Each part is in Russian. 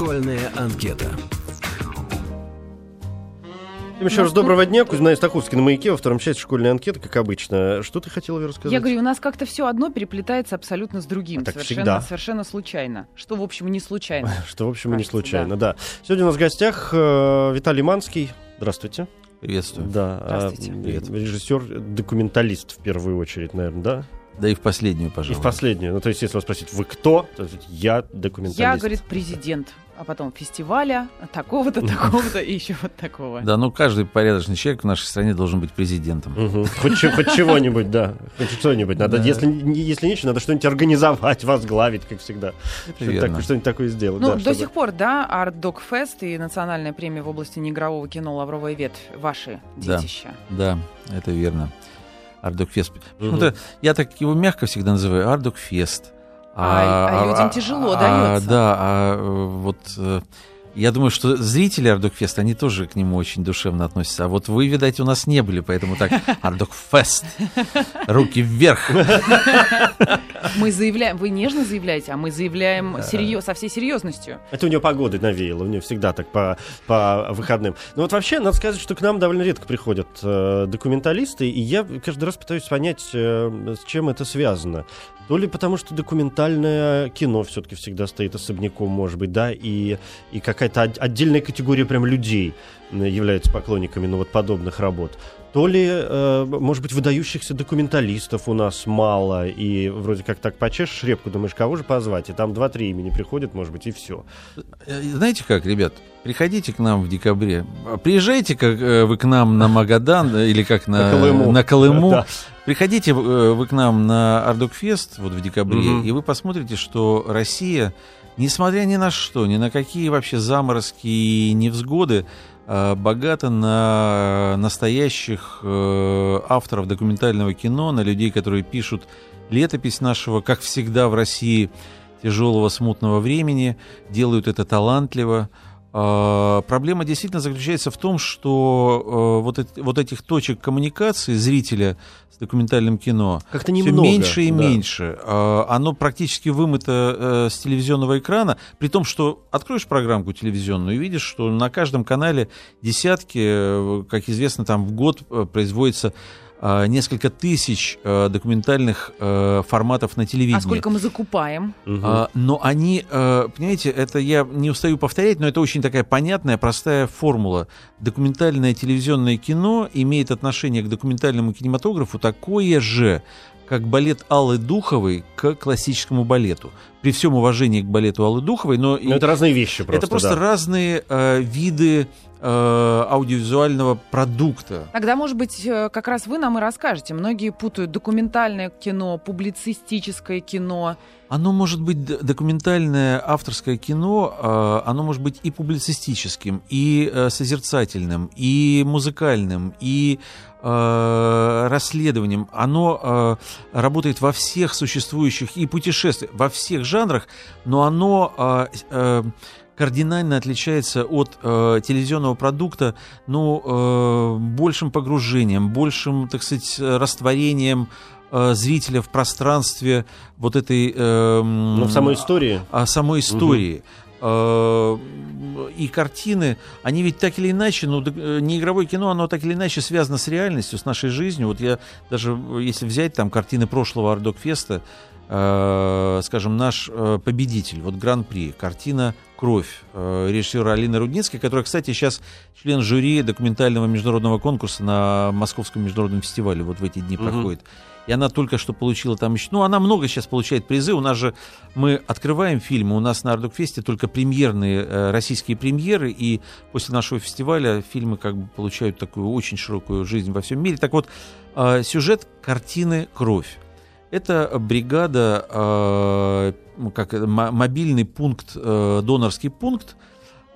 Школьная анкета. Всем еще раз доброго дня. Кузьма Истаховский на маяке во втором части школьной анкеты, как обычно. Что ты хотела Вера, рассказать? Я говорю, у нас как-то все одно переплетается абсолютно с другим. А так совершенно, всегда. совершенно случайно. Что, в общем, не случайно. Что, в общем, и не Кажется, случайно, да. Сегодня у нас в гостях э, Виталий Манский. Здравствуйте. Приветствую. Да, а, Здравствуйте. Привет. режиссер, документалист в первую очередь, наверное, да? Да и в последнюю, И пожалуй. в последнюю. Ну, то есть, если вас спросить, вы кто? То есть, я документалист. Я, говорит, президент, а потом фестиваля, такого-то, такого-то и еще вот такого. Да, ну каждый порядочный человек в нашей стране должен быть президентом. Мгм. Хоть, че- хоть чего-нибудь, да. Хоть что-нибудь. Надо, Да. если, если нечего, надо что-нибудь организовать, возглавить, как всегда. Что-нибудь, верно. так- что-нибудь такое сделать. Ну, да, до чтобы- сих пор, да, Артдокфест и национальная премия в области неигрового кино «Лавровая ветвь» — ваши детища. Да, это верно. Ардокфест. Почему-то я так его мягко всегда называю Ардокфест. А- а людям тяжело дается. Да, а вот э, я думаю, что зрители Ардокфест, они тоже к нему очень душевно относятся. А вот вы, видать, у нас не были, поэтому так Ардокфест. Руки вверх. Мы заявляем, вы нежно заявляете, а мы заявляем серьё- со всей серьезностью. Это у нее погоды навеяло, у нее всегда так по, по выходным. Но вот вообще, надо сказать, что к нам довольно редко приходят э, документалисты, и я каждый раз пытаюсь понять, э, с чем это связано. То ли потому, что документальное кино все-таки всегда стоит особняком, может быть, да, и, и какая-то от- отдельная категория прям людей м, являются поклонниками ну, вот подобных работ. То ли, э, может быть, выдающихся документалистов у нас мало, и вроде как так почешешь репку, думаешь, кого же позвать, и там два-три имени приходят, может быть, и все. Э, Знаете как, ребят, приходите к нам в декабре. Приезжайте как э, вы к нам на Магадан или как на, На Колыму. на Колыму. Да. Приходите э, вы к нам на Ардокфест вот в декабре, Мгм. и вы посмотрите, что Россия, несмотря ни на что, ни на какие вообще заморозки и невзгоды, богата на настоящих э, авторов документального кино, на людей, которые пишут летопись нашего, как всегда в России, тяжелого смутного времени, делают это талантливо. А, Проблема действительно заключается в том, что э, вот, эт- вот этих точек коммуникации зрителя с документальным кино Как-то все меньше и да. меньше. А, Оно практически вымыто э, с телевизионного экрана, при том, что откроешь программку телевизионную и видишь, что на каждом канале десятки, э, как известно, там в год производится несколько тысяч э, документальных э, форматов на телевидении. А сколько мы закупаем? Но они, э, понимаете, это я не устаю повторять, но это очень такая понятная, простая формула. Документальное телевизионное кино имеет отношение к документальному кинематографу такое же, как балет Аллы Духовой к классическому балету. При всем уважении к балету Аллы Духовой, но и- Ну, это разные вещи просто. это просто да. разные э, виды э, аудиовизуального продукта. Тогда, может быть, э, как раз вы нам и расскажете. Многие путают документальное кино, публицистическое кино. Оно может быть документальное авторское кино, э, оно может быть и публицистическим, и э, созерцательным, и музыкальным, и расследованием. Оно работает во всех существующих и путешествиях, во всех жанрах, но оно э, э, кардинально отличается от э, телевизионного продукта, ну, э, большим погружением, большим, так сказать, растворением э, зрителя в пространстве вот этой... э, Ну, в самой истории. о самой истории. Э, И картины, они ведь так или иначе, ну, не игровое кино, оно так или иначе связано с реальностью, с нашей жизнью. Вот я даже, если взять там картины прошлого Ардокфеста, э, скажем, наш э, победитель, вот Гран-при, картина «Кровь» э, режиссера Алины Рудницкой, которая, кстати, сейчас член жюри документального международного конкурса на Московском международном фестивале, вот в эти дни Мгм. проходит. И она только что получила там еще... Ну, она много сейчас получает призы. У нас же мы открываем фильмы. У нас на Ардукфесте только премьерные э, российские премьеры. И после нашего фестиваля фильмы как бы получают такую очень широкую жизнь во всем мире. Так вот, э, сюжет картины «Кровь». Это бригада, э, как мобильный пункт, э, донорский пункт,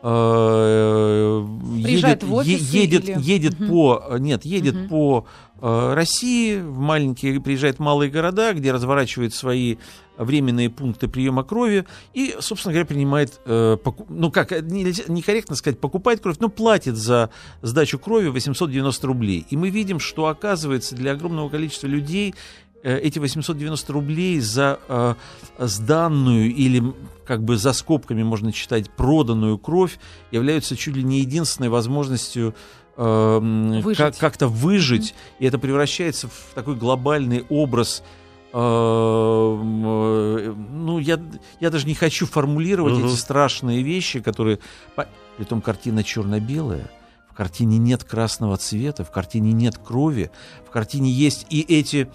э, Приезжает едет, в офисы е- едет, или- едет Мгм. по нет едет Мгм. по э, России в маленькие приезжает в малые города, где разворачивает свои временные пункты приема крови и, собственно говоря, принимает, э, поку- ну как, э, нельзя- некорректно сказать, покупает кровь, но платит за сдачу крови 890 рублей. И мы видим, что оказывается для огромного количества людей э, эти 890 рублей за э, сданную или как бы за скобками можно читать проданную кровь являются чуть ли не единственной возможностью э, как, как-то выжить, mm-hmm. и это превращается в такой глобальный образ э, ну, я, я даже не хочу формулировать угу. эти страшные вещи, которые... Притом картина черно-белая. В картине нет красного цвета, в картине нет крови, в картине есть и эти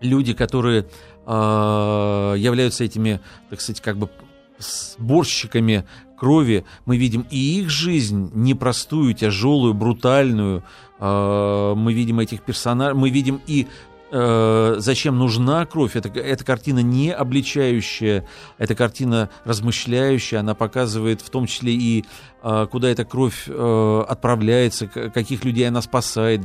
люди, которые э, являются этими, так сказать, как бы сборщиками крови. Мы видим и их жизнь непростую, тяжелую, брутальную. Э, мы видим этих персонажей, мы видим и э, зачем нужна кровь. Это, эта картина не обличающая, это картина размышляющая. Она показывает в том числе и э, куда эта кровь э, отправляется, каких людей она спасает.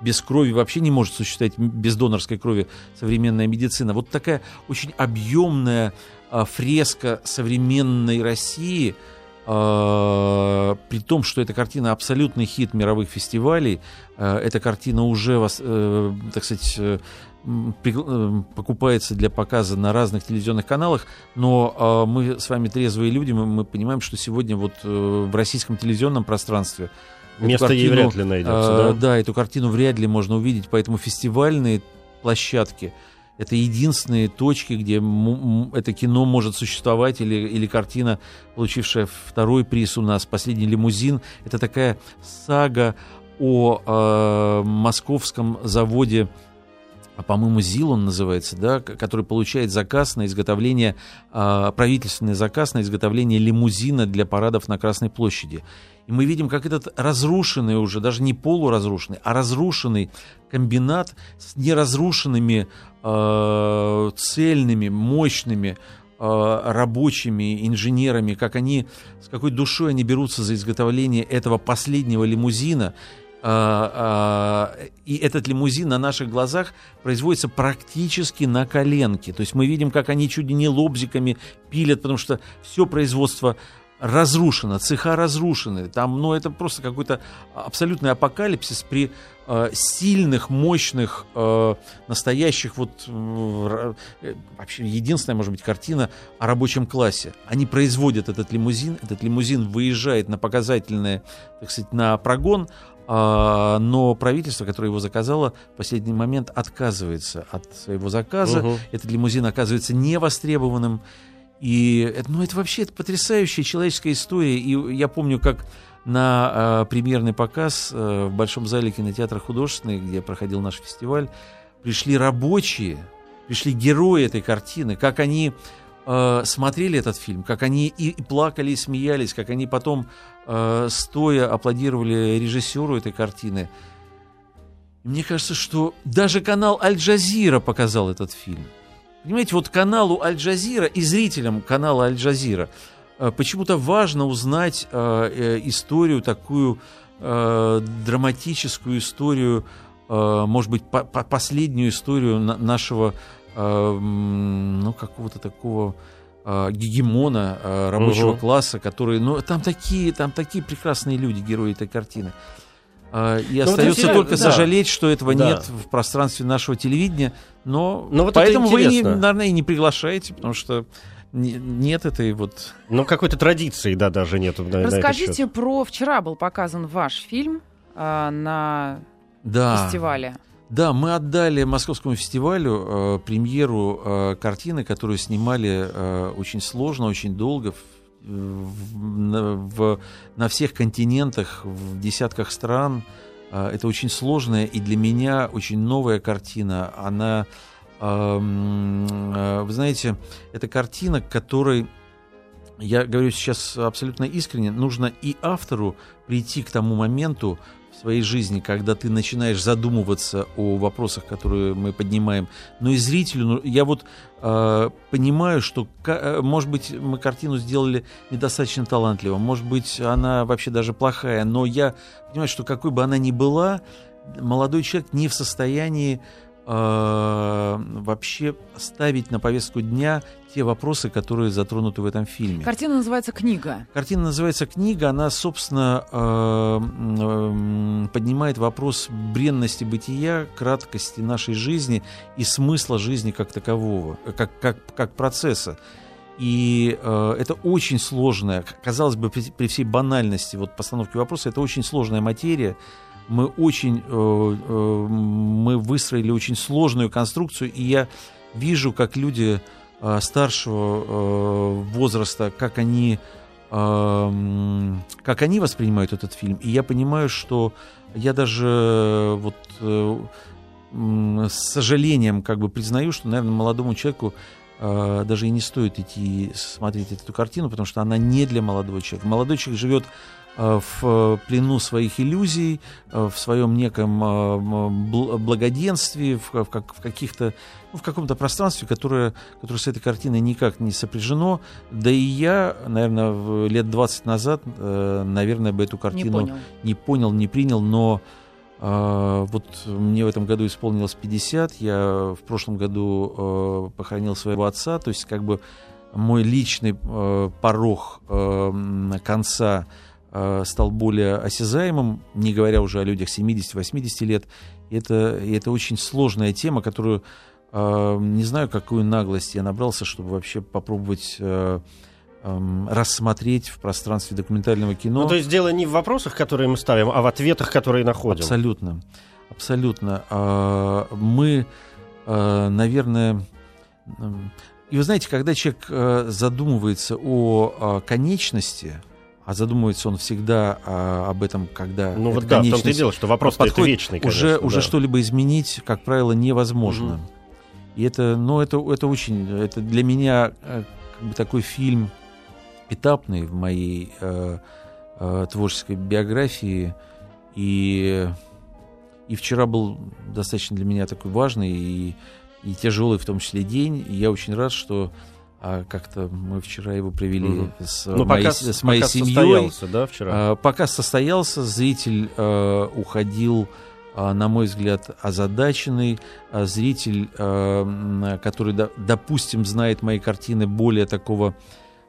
Без крови вообще не может существовать, без донорской крови современная медицина. Вот такая очень объемная э, фреска современной России – при том, что эта картина абсолютный хит мировых фестивалей, uh, эта картина уже, uh, так сказать, э, э, покупается для показа на разных телевизионных каналах, но мы с вами трезвые люди, мы, мы понимаем, что сегодня вот в российском телевизионном пространстве место картину, ей вряд ли найдется, да? Да, эту картину вряд ли можно увидеть, поэтому фестивальные площадки – это единственные точки, где это кино может существовать, или, или картина, получившая второй приз у нас, «Последний лимузин». Это такая сага о э, московском заводе а, по-моему, ЗИЛ он называется, да, который получает заказ на изготовление, э, правительственный заказ на изготовление лимузина для парадов на Красной площади. И мы видим, как этот разрушенный уже, даже не полуразрушенный, а разрушенный комбинат с неразрушенными э, цельными, мощными э, рабочими, инженерами, как они, с какой душой они берутся за изготовление этого последнего лимузина. Э, э, и этот лимузин на наших глазах производится практически на коленке. То есть мы видим, как они чуть ли не лобзиками пилят, потому что все производство разрушено, цеха разрушены. Там, ну, это просто какой-то абсолютный апокалипсис при э, сильных, мощных, э, настоящих вот э, вообще единственная, может быть, картина о рабочем классе. Они производят этот лимузин, этот лимузин выезжает на показательное, так сказать, на прогон, а, но правительство, которое его заказало, в последний момент отказывается от своего заказа. Угу. Этот лимузин оказывается невостребованным. И ну, это вообще это потрясающая человеческая история. И я помню, как на э, премьерный показ э, в Большом зале кинотеатра художественный, где проходил наш фестиваль, пришли рабочие, пришли герои этой картины, как они э, смотрели этот фильм, как они и, и плакали, и смеялись, как они потом э, стоя аплодировали режиссеру этой картины. Мне кажется, что даже канал Аль-Джазира показал этот фильм. Понимаете, вот каналу Аль-Джазира и зрителям канала Аль-Джазира э, почему-то важно узнать э, э, историю такую, драматическую историю, может быть, по по последнюю историю на нашего, ну, какого-то такого гегемона рабочего угу. класса, который, ну, там такие, там такие прекрасные люди, герои этой картины. А, и ну, остается вот только да. сожалеть, что этого да. нет в пространстве нашего телевидения. Но, но вот поэтому вы, не, наверное, и не приглашаете, потому что нет этой вот... Ну, какой-то традиции, да, даже нет. Расскажите про... Вчера был показан ваш фильм э, на да. фестивале. Да, мы отдали Московскому фестивалю э, премьеру э, картины, которую снимали э, очень сложно, очень долго, в, в, на всех континентах, в десятках стран. А, это очень сложная и для меня очень новая картина. Она, а, вы знаете, это картина, которой я говорю сейчас абсолютно искренне, нужно и автору прийти к тому моменту, в своей жизни, когда ты начинаешь задумываться о вопросах, которые мы поднимаем. Но и зрителю, ну, я вот э, понимаю, что, э, может быть, мы картину сделали недостаточно талантливо, может быть, она вообще даже плохая, но я понимаю, что какой бы она ни была, молодой человек не в состоянии э, вообще ставить на повестку дня те вопросы, которые затронуты в этом фильме. Картина называется «Книга». Картина называется «Книга». Она, собственно, э, э, поднимает вопрос бренности бытия, краткости нашей жизни и смысла жизни как такового, как, как, как процесса. И э, это очень сложная, казалось бы, при, при всей банальности вот постановки вопроса, это очень сложная материя. Мы очень, э, э, мы выстроили очень сложную конструкцию, и я вижу, как люди старшего э, возраста, как они, эм, как они воспринимают этот фильм. И я понимаю, что я даже вот э, с сожалением как бы признаю, что, наверное, молодому человеку даже и не стоит идти смотреть эту картину, потому что она не для молодого человека. Молодой человек живет Э, в плену своих иллюзий, э, в своем неком э, благоденствии, в, в каких-то, ну, в каком-то пространстве, которое, которое с этой картиной никак не сопряжено. Да и я, наверное, лет 20 назад, наверное, бы эту картину не понял, не, понял, не принял, но вот мне в этом году исполнилось 50, я в прошлом году похоронил своего отца, то есть как бы мой личный порог конца Э, стал более осязаемым, не говоря уже о людях 70-80 лет. Это, это очень сложная тема, которую э, не знаю, какую наглость я набрался, чтобы вообще попробовать э, эм, рассмотреть в пространстве документального кино. Ну, то есть дело не в вопросах, которые мы ставим, а в ответах, которые находим. Абсолютно. Абсолютно. Мы, наверное... И вы знаете, когда человек задумывается о конечности, а задумывается он всегда а, об этом, когда ну вот да, в том-то и дело, что вопрос это вечный, конечно, уже да. уже что-либо изменить, как правило, невозможно. Угу. И это, ну это это очень, это для меня э, как бы такой фильм этапный в моей э, э, творческой биографии и и вчера был достаточно для меня такой важный и и тяжелый в том числе день. И я очень рад, что а как-то мы вчера его привели угу. с, ну, моей, показ, с моей показ семьей. Состоялся, да, вчера? А, показ состоялся, зритель а, уходил, на мой взгляд, озадаченный. А, зритель, а, который, допустим, знает мои картины более такого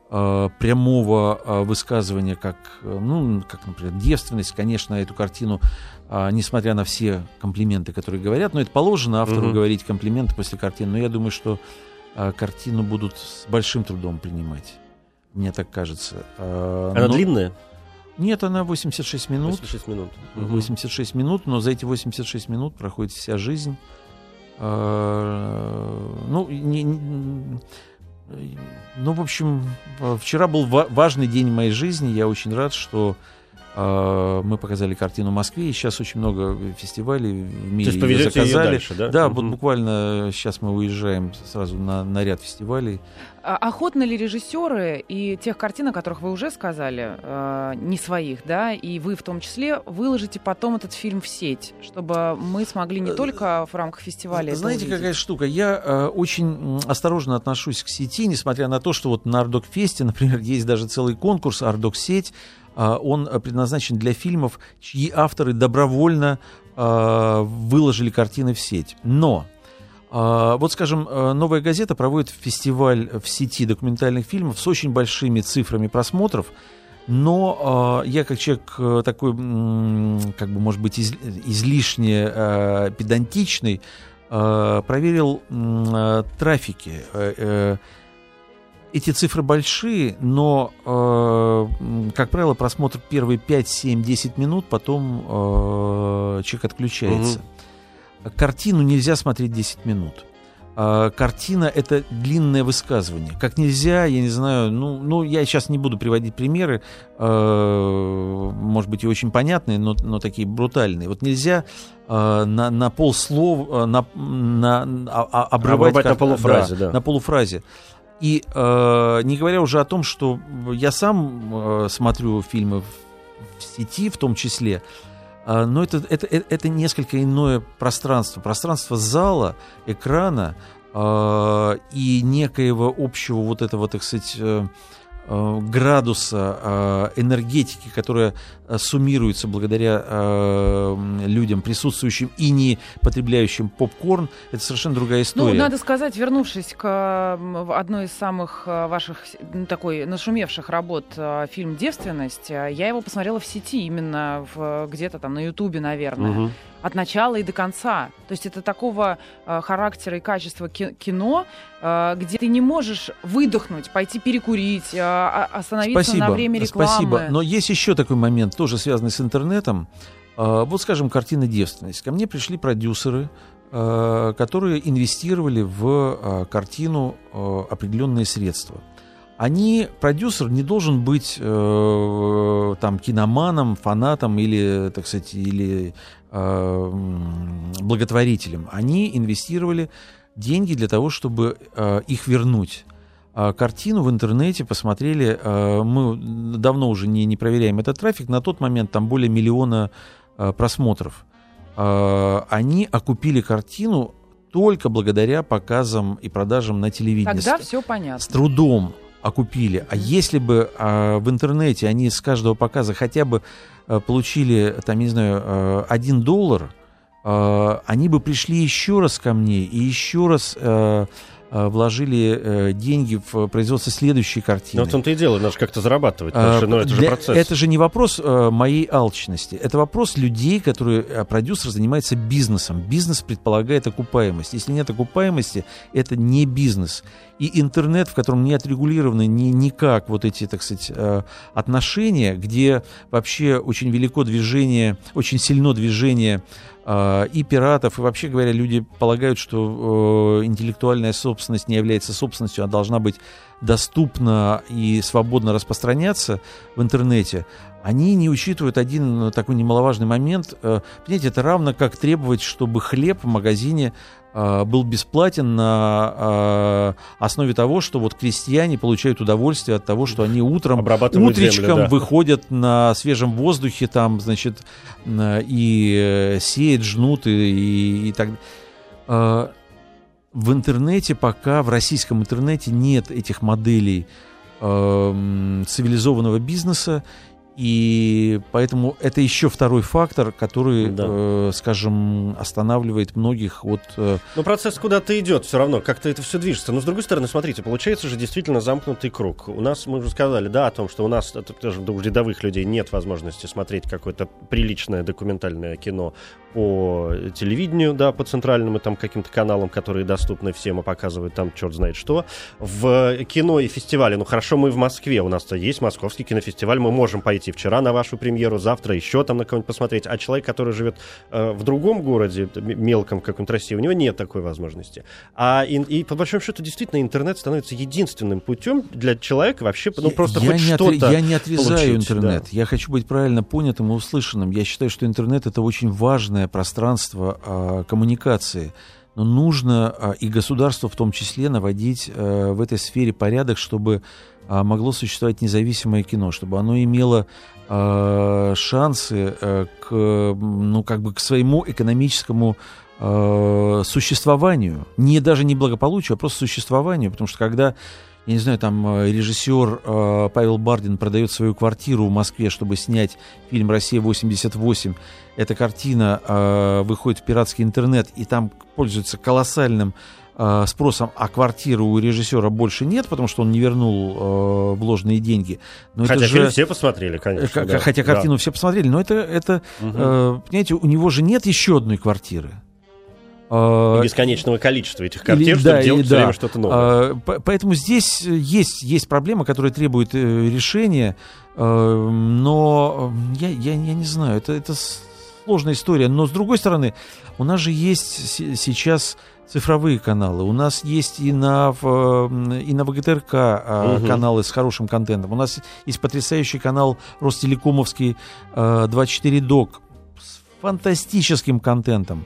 а, прямого высказывания, как, ну, как, например, девственность, конечно, эту картину, а, несмотря на все комплименты, которые говорят, но это положено автору угу. говорить комплименты после картины, но я думаю, что картину будут с большим трудом принимать. Мне так кажется. А, она но... длинная? Нет, она 86 минут. 86 минут. 86 угу. минут, но за эти 86 минут проходит вся жизнь. А, ну, не, не, ну, в общем, вчера был важный день в моей жизни. Я очень рад, что а, мы показали картину в Москве, и сейчас очень много фестивалей в мире То есть ее заказали. Ее дальше, да? Да, угу. вот буквально сейчас мы уезжаем сразу на, на ряд фестивалей. А охотно ли режиссеры и тех картин, о которых вы уже сказали, э, не своих, да, и вы в том числе выложите потом этот фильм в сеть, чтобы мы смогли не э, только в рамках фестиваля. Знаете, какая штука? Я э, очень осторожно отношусь к сети, несмотря на то, что вот на Ардокфесте, например, есть даже целый конкурс Ардок сеть а, он предназначен для фильмов, чьи авторы добровольно а, выложили картины в сеть. Но а, вот, скажем, «Новая газета» проводит фестиваль в сети документальных фильмов с очень большими цифрами просмотров, но я как человек э, такой, как бы, может быть, излишне педантичный, проверил трафики э, эти цифры большие, но, э, как правило, просмотр первые 5, 7, 10 минут, потом э, человек отключается. Угу. Картину нельзя смотреть 10 минут. Э, картина — это длинное высказывание. Как нельзя, я не знаю, ну, ну я сейчас не буду приводить примеры, э, может быть, и очень понятные, но, но такие брутальные. Вот нельзя э, на, на полслов, э, на, на, а, а, обрывать, обрывать на полуфразе. Да, да. На полуфразе. И э, не говоря уже о том, что я сам э, смотрю фильмы в, в сети, в том числе, э, но это, это, это, это несколько иное пространство. Пространство зала, экрана э, и некоего общего вот этого, так сказать, э, э, градуса э, энергетики, которая э, суммируется благодаря людям, присутствующим и не потребляющим попкорн, это совершенно другая ну, история. Ну, надо сказать, вернувшись к одной из самых ваших такой нашумевших работ, фильм «Девственность», я его посмотрела в сети, именно в, где-то там на Ютубе, наверное. Угу от начала и до конца. То есть это такого э, характера и качества кино, э, где ты не можешь выдохнуть, пойти перекурить, э, остановиться спасибо, на время рекламы. Спасибо. Но есть еще такой момент, тоже связанный с интернетом. Э, вот, скажем, картина «Девственность». Ко мне пришли продюсеры, которые инвестировали в картину определенные средства они, продюсер не должен быть э, там киноманом, фанатом или, так сказать, или э, благотворителем. Они инвестировали деньги для того, чтобы э, их вернуть. А картину в интернете посмотрели, э, мы давно уже не, не проверяем этот трафик, на тот момент там более миллиона э, просмотров. Они окупили картину только благодаря показам и продажам на телевидении. Тогда все понятно. С трудом окупили. А если бы а, в интернете они с каждого показа хотя бы а, получили, там, не знаю, а, один доллар, а, они бы пришли еще раз ко мне и еще раз а, вложили э, деньги в производство следующей картины. Но в том-то и дело, надо же как-то зарабатывать, потому что ну, это же процесс. Это же не вопрос э, моей алчности, это вопрос людей, которые, продюсер занимается бизнесом. Бизнес предполагает окупаемость. Если нет окупаемости, это не бизнес. И интернет, в котором не отрегулированы ни, никак вот эти, так сказать, отношения, где вообще очень велико движение, очень сильно движение и пиратов, и вообще говоря, люди полагают, что э, интеллектуальная собственность не является собственностью, а должна быть доступна и свободно распространяться в интернете, они не учитывают один такой немаловажный момент. Э, понимаете, это равно как требовать, чтобы хлеб в магазине был бесплатен на э, основе того, что вот крестьяне получают удовольствие от того, что они утром, утречком землю, да. выходят на свежем воздухе, там, значит, и сеют, жнут и, и, и так в интернете пока, в российском интернете нет этих моделей э, цивилизованного бизнеса, и поэтому это еще второй фактор, который, да. э, скажем, останавливает многих от... Э... Но процесс куда-то идет все равно, как-то это все движется. Но с другой стороны, смотрите, получается же действительно замкнутый круг. У нас, мы уже сказали, да, о том, что у нас, даже у рядовых людей нет возможности смотреть какое-то приличное документальное кино по телевидению, да, по центральным и там каким-то каналам, которые доступны всем и показывают там черт знает что. В кино и фестивале, ну хорошо, мы в Москве, у нас-то есть московский кинофестиваль, мы можем пойти вчера на вашу премьеру, завтра еще там на кого-нибудь посмотреть, а человек, который живет э, в другом городе, мелком каком-то России, у него нет такой возможности. А и, и по большому счету действительно интернет становится единственным путем для человека вообще, ну просто я хоть что-то Я не отрезаю получить, интернет, да. я хочу быть правильно понятым и услышанным. Я считаю, что интернет это очень огромное пространство э, коммуникации. Но нужно э, и государство в том числе наводить э, в этой сфере порядок, чтобы могло существовать независимое кино, чтобы оно имело э, шансы э, к, ну, как бы к своему экономическому э, существованию. Не даже не благополучию, а просто существованию. Потому что когда я не знаю, там э, режиссер э, Павел Бардин продает свою квартиру в Москве, чтобы снять фильм «Россия-88». Эта картина э, выходит в пиратский интернет, и там пользуется колоссальным э, спросом, а квартиры у режиссера больше нет, потому что он не вернул э, вложенные деньги. Но хотя это же... все посмотрели, конечно. Э, да. Хотя картину да. все посмотрели, но это, это угу. э, понимаете, у него же нет еще одной квартиры. А, бесконечного количества этих картин, Или, чтобы да, делать все да. время что-то новое. А, поэтому здесь есть, есть проблема, которая требует э, решения, но я, я, я не знаю, это, это сложная история. Но с другой стороны, у нас же есть сейчас цифровые каналы. У нас есть и на, и на ВГТРК угу. каналы с хорошим контентом. У нас есть потрясающий канал Ростелекомовский 24 Док с фантастическим контентом.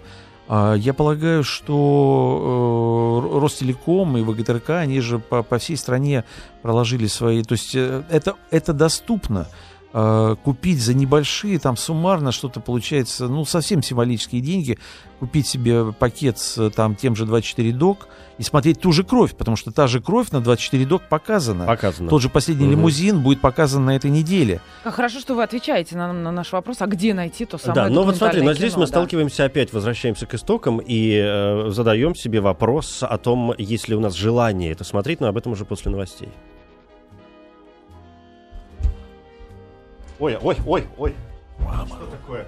А, я полагаю, что э, Ростелеком и ВГТРК, они же по, по всей стране проложили свои... То есть э, это, это доступно. Э, купить за небольшие, там суммарно что-то получается, ну, совсем символические деньги, купить себе пакет с там тем же 24 док и смотреть ту же кровь, потому что та же кровь на 24 док показана. Показано. Тот же последний Мгм. лимузин будет показан на этой неделе. Как хорошо, что вы отвечаете на, на наш вопрос, а где найти то самое Да, но вот смотри, но здесь кино, мы да. сталкиваемся опять, возвращаемся к истокам и э, задаем себе вопрос о том, есть ли у нас желание это смотреть, но об этом уже после новостей. Ой, ой, ой, ой. Что такое?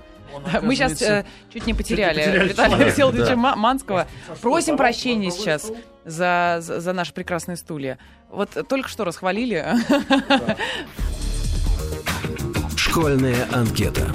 Мы сейчас э, чуть не потеряли, потеряли Виталия Всеволодовича да. Ма- Манского. Просим прощения сейчас за, за, за наши прекрасные стулья. Вот только что расхвалили. Школьная анкета.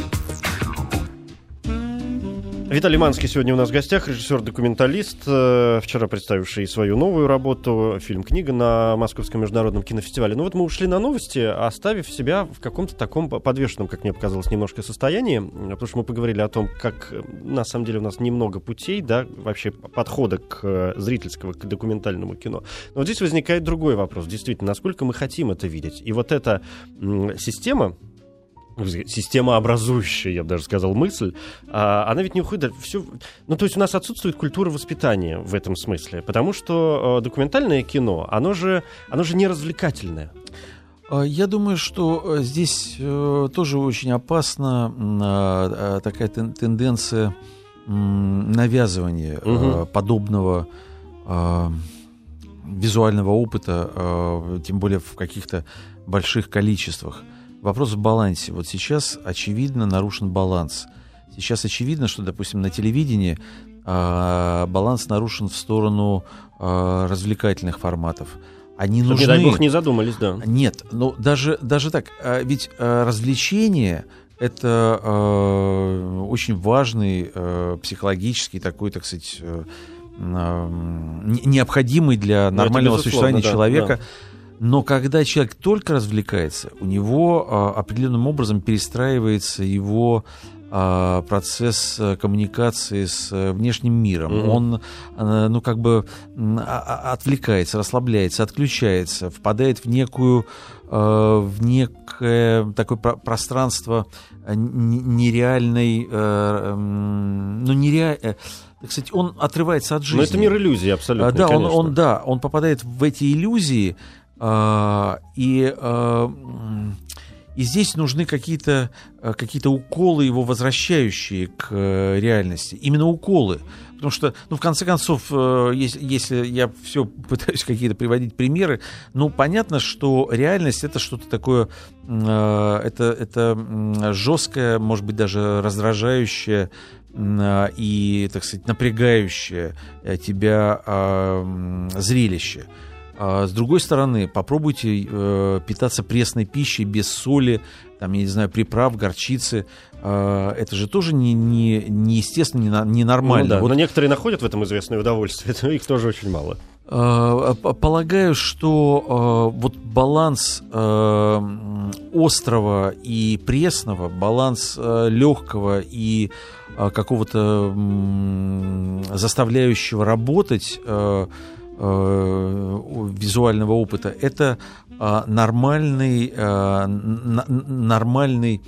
Виталий Манский сегодня у нас в гостях, режиссер-документалист, э, вчера представивший свою новую работу, фильм-книга на Московском международном кинофестивале. Ну вот мы ушли на новости, оставив себя в каком-то таком подвешенном, как мне показалось, немножко состоянии, потому что мы поговорили о том, как э, на самом деле у нас немного путей, да, вообще подхода к э, зрительского, к документальному кино. Но вот здесь возникает другой вопрос, действительно, насколько мы хотим это видеть. И вот эта система, система образующая, я бы даже сказал, мысль, а, она ведь не уходит все. Ну, то есть у нас отсутствует культура воспитания в этом смысле, потому что э, документальное кино, оно же, оно же не развлекательное. А, Я думаю, что э, здесь э, тоже очень опасна а, такая тен- тенденция навязывания Мгм. подобного визуального опыта, тем более в каких-то больших количествах. Вопрос в балансе. Вот сейчас, очевидно, нарушен баланс. Сейчас очевидно, что, допустим, на телевидении а, баланс нарушен в сторону а, развлекательных форматов. Они Чтобы, нужны. дай бог, не задумались, да. Нет, ну даже, даже так, а, ведь а, развлечение это а, очень важный а, психологический такой, так сказать, э, не- необходимый для Ну, нормального существования да, человека. Но когда человек только развлекается, у него а, определенным образом перестраивается его а, процесс э, коммуникации с э, внешним миром. Мгм. Он, э, ну, как бы а- а- отвлекается, расслабляется, отключается, впадает в некую, в некое такое про- пространство нереальной, ну, нереаль... так сказать, он отрывается от жизни. Но это мир иллюзий, абсолютно. Да, он, конечно. он, да, он попадает в эти иллюзии, и, а, и здесь нужны какие-то а, какие уколы его возвращающие к э, реальности. Именно уколы. Потому что, ну, в конце концов, э, если, если я все пытаюсь какие-то приводить примеры, ну, понятно, что реальность это что-то такое, это, это жесткое, может быть, даже раздражающее а, и, так сказать, напрягающее э, тебя а, зрелище. А С другой стороны, попробуйте э, питаться пресной пищей без соли, там, я не знаю, приправ, горчицы. А, Это же тоже не, не, неестественно, не, на- Ну ненормально. да, Вот Но некоторые находят в этом известное удовольствие, но их тоже очень мало. Э, п- Полагаю, что вот баланс острого и пресного, баланс легкого и какого-то заставляющего работать визуального опыта, это э, нормальный, э, нормальный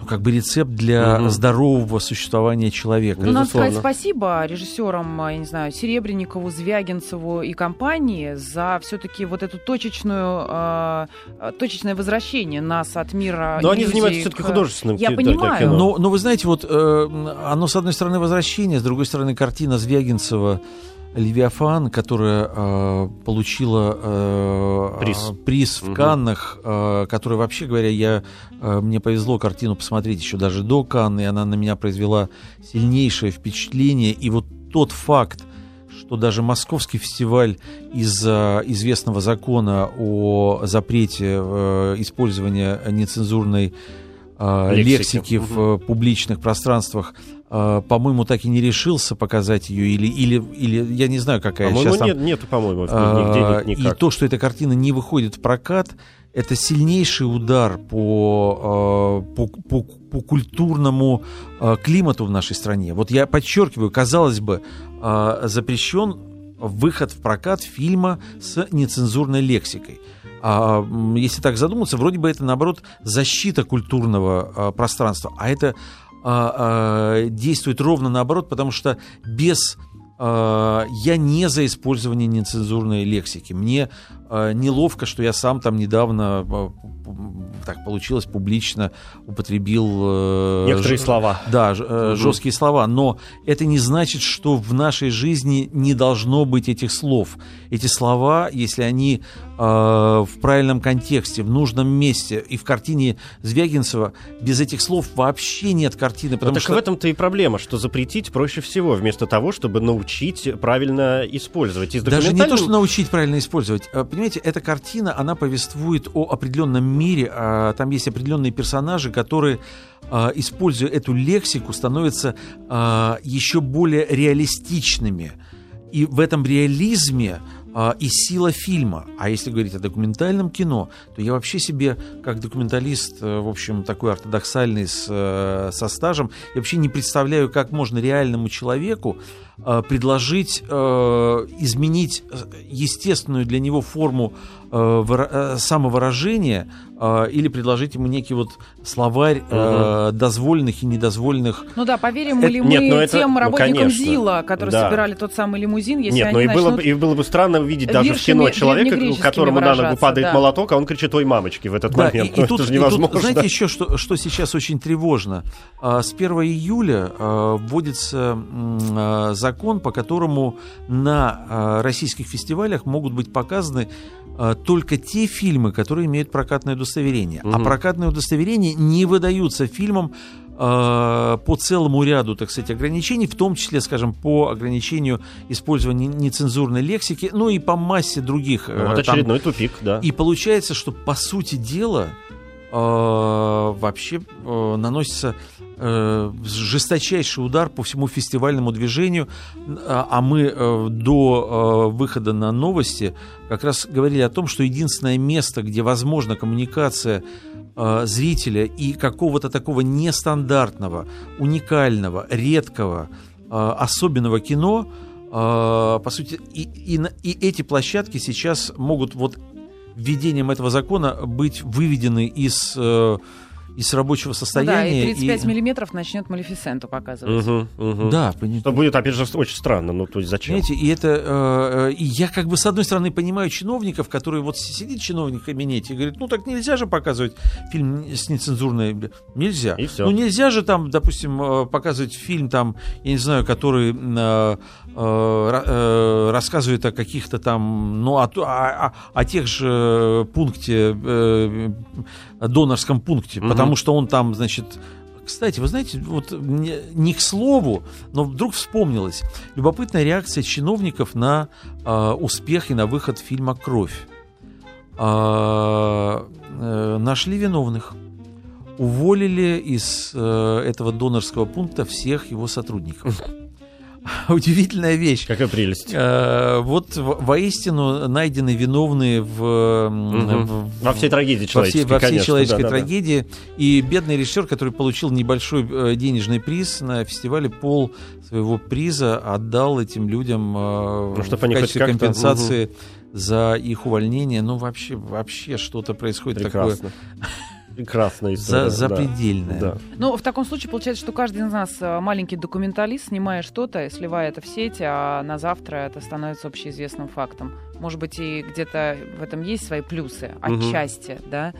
ну, как бы рецепт для Мгм. здорового существования человека. Ну, надо сказать спасибо режиссерам, а, я не знаю, Серебренникову, Звягинцеву и компании за все-таки вот эту точечную, а, а, точечное возвращение нас от мира Но они занимаются все-таки художественным Я ки- да, для понимаю. кино. Но, но вы знаете, вот э, оно, с одной стороны, возвращение, с другой стороны, картина Звягинцева «Левиафан», которая э, получила э, Приз. э, приз в Мгм. Каннах, э, которая, вообще говоря, я, э, мне повезло картину посмотреть еще даже до Канны, и она на меня произвела сильнейшее впечатление. И вот тот факт, что даже московский фестиваль из-за известного закона о запрете э, использования нецензурной э, Лексики. лексики, в э, публичных пространствах, э, по-моему, так и не решился показать ее, или, или, или я не знаю, какая По-моему, сейчас там... нет, нету, по-моему, нигде ни- И никак. то, что эта картина не выходит в прокат, это сильнейший удар по, э, по, по- по культурному э, климату в нашей стране. Вот я подчеркиваю, казалось бы, э, запрещен выход в прокат фильма с нецензурной лексикой. А, если так задуматься, вроде бы это, наоборот, защита культурного а, пространства. А это а, а, действует ровно наоборот, потому что без я не за использование нецензурной лексики. Мне неловко, что я сам там недавно так получилось публично употребил э, некоторые ж, слова. Да, угу. жесткие слова. Но это не значит, что в нашей жизни не должно быть этих слов. Эти слова, если они в правильном контексте, в нужном месте и в картине Звягинцева, без этих слов вообще нет картины. Потому так что... в этом-то и проблема, что запретить проще всего, вместо того, чтобы научить правильно использовать. Из Даже не то, что научить правильно использовать. Понимаете, эта картина, она повествует о определенном мире, а, там есть определенные персонажи, которые, а, используя эту лексику, становятся еще более реалистичными. И в этом реализме и сила фильма. А если говорить о документальном кино, то я вообще себе, как документалист, э, в общем, такой ортодоксальный с, э, со стажем, я вообще не представляю, как можно реальному человеку предложить э, изменить э, естественную для него форму самовыражения или предложить ему некий вот словарь угу. дозволенных и недозволенных. Ну да, поверим мы ли мы нет, ну тем ну, работникам конечно. ЗИЛа, которые да. собирали тот самый лимузин, если Нет, они но и было, бы, и было бы странно увидеть даже в кино человека, которому на ногу падает да. молоток, а он кричит «Ой, мамочки!» в этот да, момент. И, ну, и тут, это же невозможно. И тут, знаете, еще что, что сейчас очень тревожно? С 1 июля вводится закон, по которому на а, российских фестивалях могут быть показаны а, только те фильмы, которые имеют прокатное удостоверение. Угу. А прокатные удостоверения не выдаются фильмам а, по целому ряду, так сказать, ограничений, в том числе, скажем, по ограничению использования нецензурной лексики, ну и по массе других. Ну, вот очередной там. тупик, да. И получается, что по сути дела вообще наносится э, жесточайший удар по всему фестивальному движению, а, а мы э, до э, выхода на новости как раз говорили о том, что единственное место, где возможна коммуникация э, зрителя и какого-то такого нестандартного, уникального, редкого, э, особенного кино, э, по сути, и, и, и эти площадки сейчас могут вот введением этого закона быть выведены из э, из рабочего состояния. Ну да, и 35 и... миллиметров начнет Малефисенту показывать. Угу, угу. Да, Это будет, опять же, очень странно. Ну, то есть зачем? Знаете, и это... Э, и я как бы, с одной стороны, понимаю чиновников, которые вот сидит чиновник в кабинете и говорит, ну, так нельзя же показывать фильм с нецензурной... Нельзя. И все. Ну, нельзя же там, допустим, э, показывать фильм там, я не знаю, который э, рассказывает о каких-то там, ну, о, о, о тех же пункте э, донорском пункте, угу. потому что он там, значит, кстати, вы знаете, вот не, не к слову, но вдруг вспомнилось. Любопытная реакция чиновников на э, успех и на выход фильма «Кровь». Э, э, нашли виновных. Уволили из э, этого донорского пункта всех его сотрудников. удивительная вещь. Какая прелесть. Э, вот воистину найдены виновные в, угу. в, во всей трагедии человеческой. Во всей, во всей конечно, человеческой да, трагедии. Да, да. И бедный режиссер, который получил небольшой э, денежный приз на фестивале, пол своего приза отдал этим людям э, ну, в качестве компенсации угу. за их увольнение. Ну, вообще, вообще что-то происходит Прекрасно. такое прекрасная история. За, запредельная. Да. Ну, в таком случае получается, что каждый из нас э, маленький документалист, снимая что-то, сливая это в сеть, а на завтра это становится общеизвестным фактом. Может быть, и где-то в этом есть свои плюсы, отчасти, угу. да?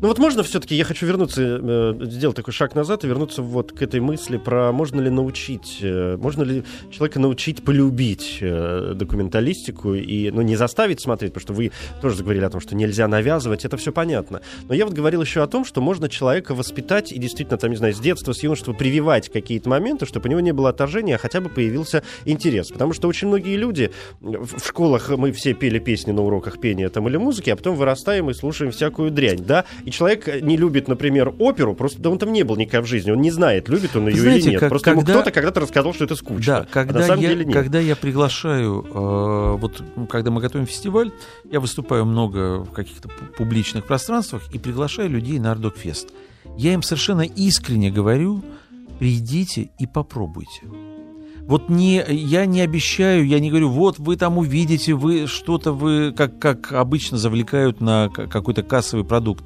Ну вот можно все-таки, я хочу вернуться, э, сделать такой шаг назад и вернуться вот к этой мысли про можно ли научить, э, можно ли человека научить полюбить э, документалистику и, ну, не заставить смотреть, потому что вы тоже заговорили о том, что нельзя навязывать, это все понятно. Но я вот говорил еще о том, что можно человека воспитать и действительно, там, не знаю, с детства, с юношества прививать какие-то моменты, чтобы у него не было отторжения, а хотя бы появился интерес. Потому что очень многие люди в школах мы все пели песни на уроках пения там или музыки, а потом вырастаем и слушаем всякую дрянь, да, и человек не любит, например, оперу, просто да он там не был никогда в жизни, он не знает, любит он ее Знаете, или нет. Как, просто когда... ему кто-то когда-то рассказал, что это скучно. Да, когда, а на самом я, деле нет. когда я приглашаю, э, вот когда мы готовим фестиваль, я выступаю много в каких-то публичных пространствах и приглашаю людей на Ардокфест. Я им совершенно искренне говорю, придите и попробуйте. Вот не, я не обещаю, я не говорю, вот вы там увидите, вы что-то вы, как, как обычно, завлекают на какой-то кассовый продукт.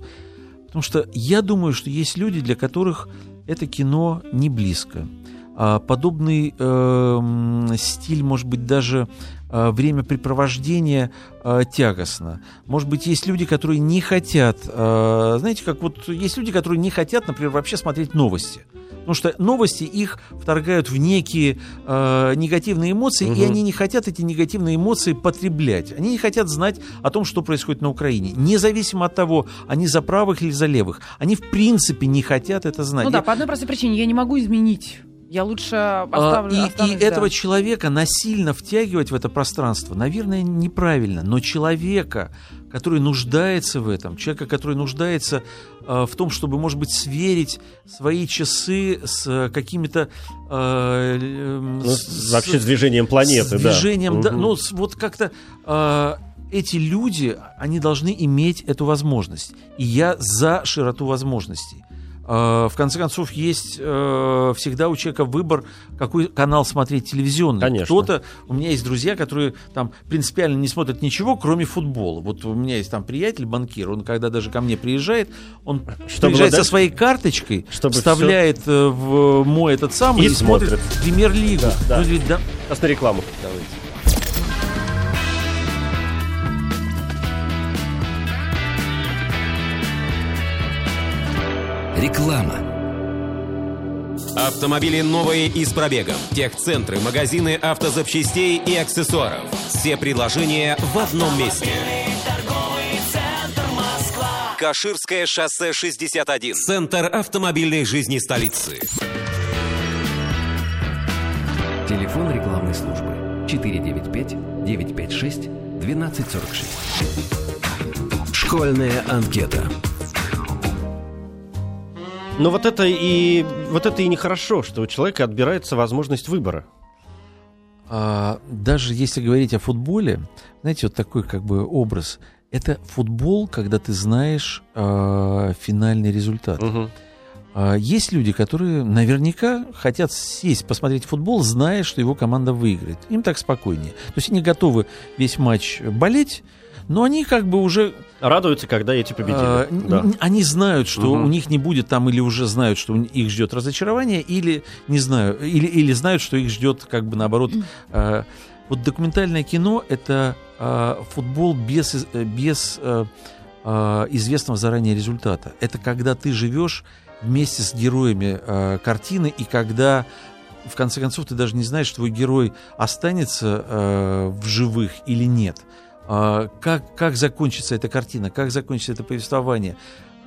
Потому что я думаю, что есть люди, для которых это кино не близко. А подобный э, стиль, может быть, даже э, времяпрепровождения э, тягостно. Может быть, есть люди, которые не хотят, э, знаете, как вот есть люди, которые не хотят, например, вообще смотреть новости. Потому что новости их вторгают в некие э, негативные эмоции, угу. и они не хотят эти негативные эмоции потреблять. Они не хотят знать о том, что происходит на Украине. Независимо от того, они за правых или за левых. Они в принципе не хотят это знать. Ну да, по одной простой причине. Я не могу изменить я лучше оставлю. А, и, останусь, и да. этого человека насильно втягивать в это пространство, наверное, неправильно. Но человека, который нуждается в этом, человека, который нуждается э, в том, чтобы, может быть, сверить свои часы с какими-то... Э, ну, с, вообще с движением планеты, с движением, да. да угу. Ну, вот как-то... Э, эти люди, они должны иметь эту возможность. И я за широту возможностей. А, в конце концов, есть э, всегда у человека выбор, какой канал смотреть телевизионный. Конечно. Кто-то, у меня есть друзья, которые там принципиально не смотрят ничего, кроме футбола. Вот у меня есть там приятель, банкир, он когда даже ко мне приезжает, он Чтобы приезжает со своей карточкой, Чтобы вставляет все... Э, в мой этот самый и, и смотрит, смотрит премьер-лигу. Да, да. Ну, говорит, да. На рекламу. Давайте. Реклама. Автомобили новые и с пробегом. Техцентры, магазины автозапчастей и аксессуаров. Все предложения в одном месте. Каширское шоссе 61. Центр автомобильной жизни столицы. Телефон рекламной службы 495-956-1246. Школьная анкета. Но вот это и вот это и нехорошо, что у человека отбирается возможность выбора. А, даже если говорить о футболе, знаете, вот такой как бы образ. Это футбол, когда ты знаешь э, финальный результат. Угу. А, есть люди, которые наверняка хотят сесть, посмотреть футбол, зная, что его команда выиграет. Им так спокойнее. То есть они готовы весь матч болеть, но они как бы уже... Радуются, когда эти победили. А, да. Они знают, что угу. у них не будет там, или уже знают, что их ждет разочарование, или не знаю, или, или знают, что их ждет, как бы наоборот. А, вот документальное кино это а, футбол без, без а, а, известного заранее результата. Это когда ты живешь вместе с героями а, картины, и когда в конце концов ты даже не знаешь, твой герой останется э, в живых или нет. А, как, как закончится эта картина, как закончится это повествование.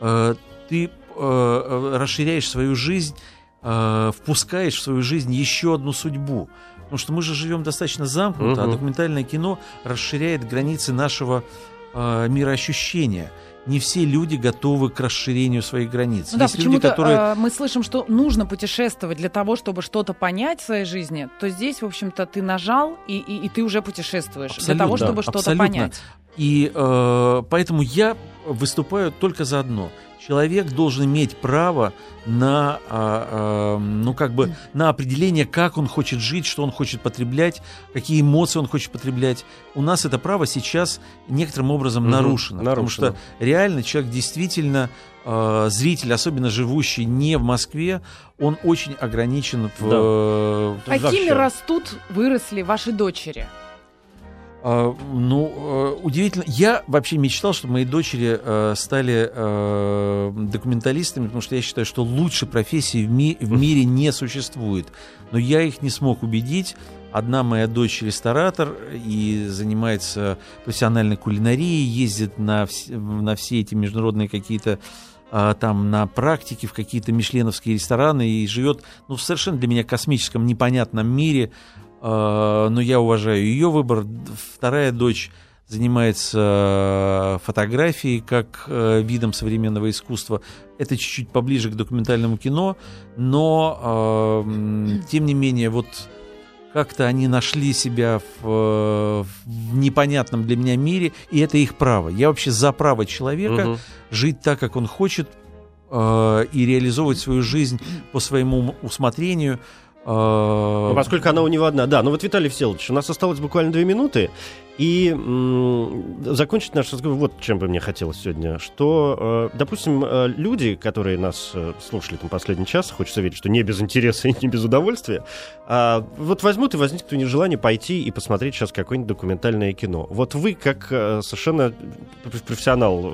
А, ты а, расширяешь свою жизнь, впускаешь в свою жизнь еще одну судьбу. Потому что мы же живем достаточно замкнуто, угу. а документальное кино расширяет границы нашего мироощущения не все люди готовы к расширению своих границ. Ну, да, люди, которые... э, мы слышим, что нужно путешествовать для того, чтобы что-то понять в своей жизни, то здесь, в общем-то, ты нажал, и, и, и ты уже путешествуешь абсолютно, для того, чтобы да, что-то понять. И э, поэтому я выступаю только за одно – человек должен иметь право на, а, а, ну, как бы, на определение, как он хочет жить, что он хочет потреблять, какие эмоции он хочет потреблять. У нас это право сейчас некоторым образом угу, нарушено, нарушено, потому что реально человек действительно а, зритель, особенно живущий не в Москве, он очень ограничен в... Да. Э, Какими растут, выросли ваши дочери? А, ну, э, удивительно. Я вообще мечтал, чтобы мои дочери э, стали э, документалистами, потому что я считаю, что лучшей профессии в, ми в мире не существует. Но я их не смог убедить. Одна моя дочь ресторатор и занимается профессиональной кулинарией, ездит на, вс на все эти международные какие-то а, там на практике в какие-то мишленовские рестораны и живет ну, в совершенно для меня космическом непонятном мире. А, но я уважаю ее выбор. Вторая дочь занимается фотографией как э, видом современного искусства. Это чуть-чуть поближе к документальному кино, но тем не менее вот как-то они нашли себя в, в непонятном для меня мире, и это их право. Я вообще за право человека угу. жить так, как он хочет, э, и реализовывать свою жизнь по своему усмотрению. А, Ну, Поскольку она у него одна. Да, ну вот, Виталий Всеволодович, у нас осталось буквально две минуты. И м, закончить наш разговор вот чем бы мне хотелось сегодня. Что, э, допустим, э, люди, которые нас э, слушали там последний час, хочется верить, что не без интереса и не без удовольствия, а, вот возьмут и возникнет у них желание пойти и посмотреть сейчас какое-нибудь документальное кино. Вот вы, как э, совершенно профессионал э,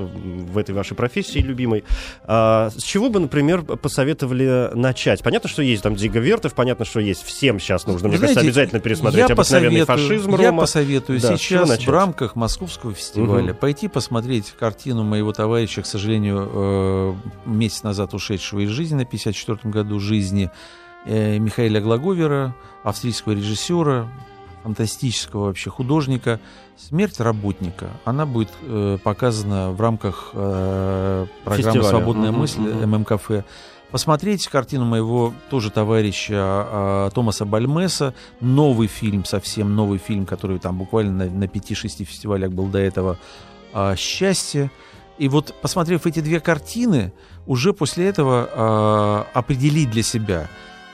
в этой вашей профессии любимой, а, с чего бы, например, посоветовали начать? Понятно, что есть там Дига Вертов, понятно, что есть всем сейчас нужно, мне кажется, обязательно пересмотреть я обыкновенный посоветую- фашизм Я Рома. посоветую Да, сейчас в рамках Московского фестиваля Мгм. пойти посмотреть картину моего товарища, к сожалению, э, месяц назад ушедшего из жизни на 54-м году жизни, э, Михаила Глаговера, австрийского режиссера, фантастического вообще художника. «Смерть работника». Она будет э, показана в рамках э, программы Фестиваля. «Свободная Мгм, мысль». ММКФ. Посмотреть картину моего тоже товарища а, Томаса Бальмеса. Новый фильм, совсем новый фильм, который там буквально на, на 5-6 фестивалях был до этого а, «Счастье». И вот, посмотрев эти две картины, уже после этого а, определить для себя,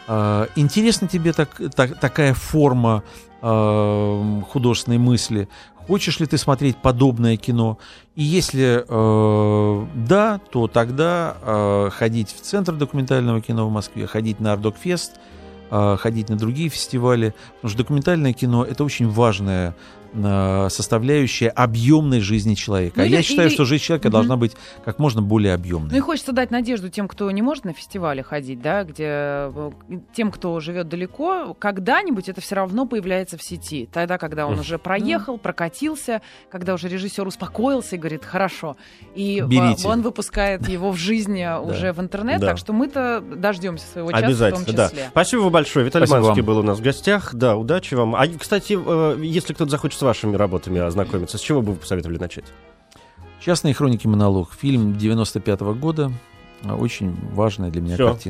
а, интересна тебе так, так- такая форма а, художественной мысли, хочешь ли ты смотреть подобное кино, и если э, да, то тогда э, ходить в Центр документального кино в Москве, ходить на Ардокфест, э, ходить на другие фестивали, потому что документальное кино это очень важная э, составляющая объемной жизни человека. Ну а или- я считаю, или- что жизнь человека Мгм. должна быть как можно более объемной. Ну и хочется дать надежду тем, кто не может на фестивале ходить, да, где э, тем, кто живет далеко, когда-нибудь это все равно появляется в сети. Тогда, когда он уже проехал, прокатился, когда уже режиссер успокоился и говорит, хорошо. И в- Берите. он выпускает его в жизни уже в интернет, так что мы-то дождемся своего часа в том Обязательно, да. числе. Спасибо вам большое. Виталий Манский был у нас в гостях. Да, удачи вам. А, кстати, э, если кто-то захочет с вашими работами ознакомиться, с чего бы вы посоветовали начать? Частные хроники монолог. Фильм 95 года. Очень важная для меня Всё. картина.